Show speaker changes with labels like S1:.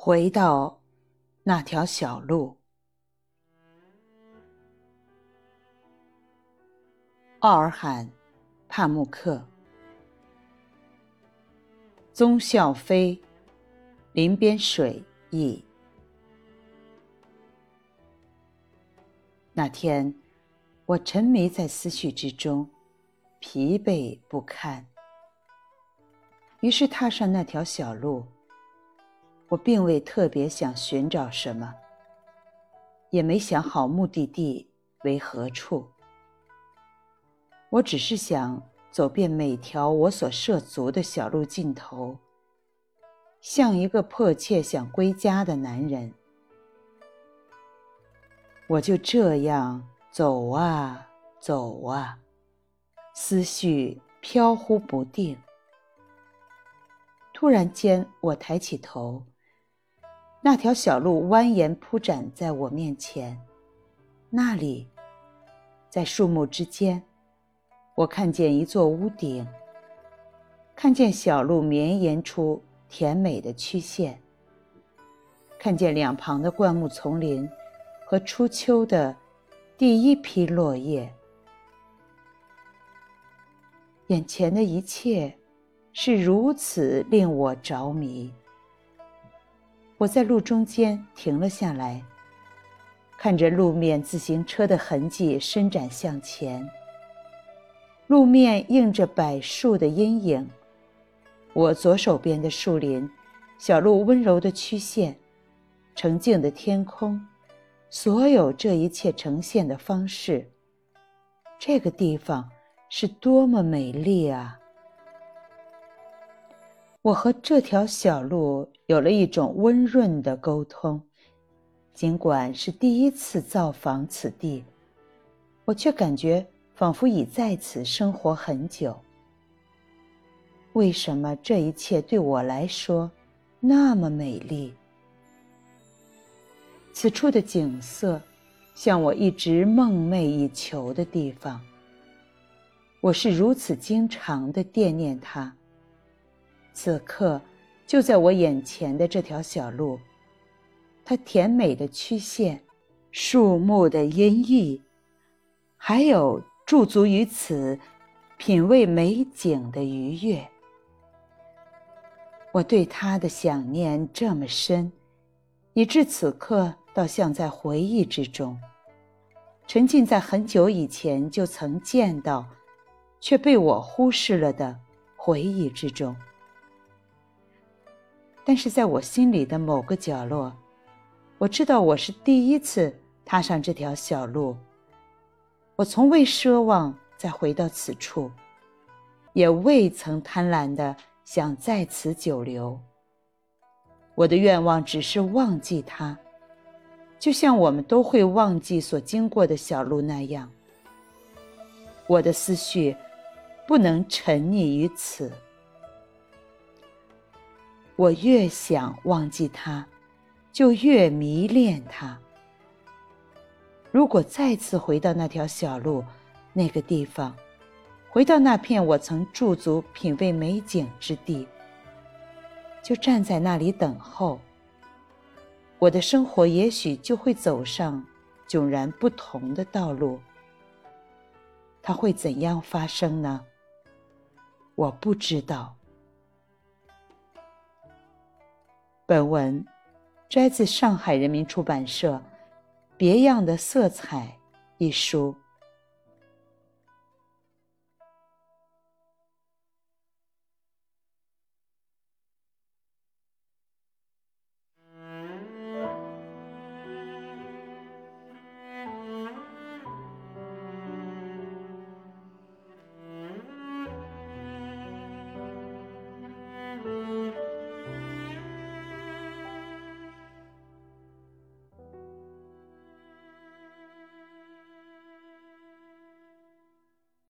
S1: 回到那条小路。奥尔罕·帕慕克，宗孝飞，林边水译。那天，我沉迷在思绪之中，疲惫不堪。于是踏上那条小路。我并未特别想寻找什么，也没想好目的地为何处。我只是想走遍每条我所涉足的小路尽头，像一个迫切想归家的男人。我就这样走啊走啊，思绪飘忽不定。突然间，我抬起头，那条小路蜿蜒铺展在我面前，那里，在树木之间。我看见一座屋顶，看见小路绵延出甜美的曲线，看见两旁的灌木丛林和初秋的第一批落叶。眼前的一切是如此令我着迷。我在路中间停了下来，看着路面自行车的痕迹伸展向前。路面映着柏树的阴影，我左手边的树林，小路温柔的曲线，澄净的天空，所有这一切呈现的方式，这个地方是多么美丽啊！我和这条小路有了一种温润的沟通，尽管是第一次造访此地，我却感觉。仿佛已在此生活很久。为什么这一切对我来说那么美丽？此处的景色，像我一直梦寐以求的地方。我是如此经常的惦念它。此刻，就在我眼前的这条小路，它甜美的曲线，树木的阴翳，还有。驻足于此，品味美景的愉悦。我对他的想念这么深，以致此刻倒像在回忆之中，沉浸在很久以前就曾见到，却被我忽视了的回忆之中。但是在我心里的某个角落，我知道我是第一次踏上这条小路。我从未奢望再回到此处，也未曾贪婪的想在此久留。我的愿望只是忘记它，就像我们都会忘记所经过的小路那样。我的思绪不能沉溺于此。我越想忘记他，就越迷恋他。如果再次回到那条小路，那个地方，回到那片我曾驻足品味美景之地，就站在那里等候，我的生活也许就会走上迥然不同的道路。它会怎样发生呢？我不知道。本文摘自上海人民出版社。别样的色彩，一书。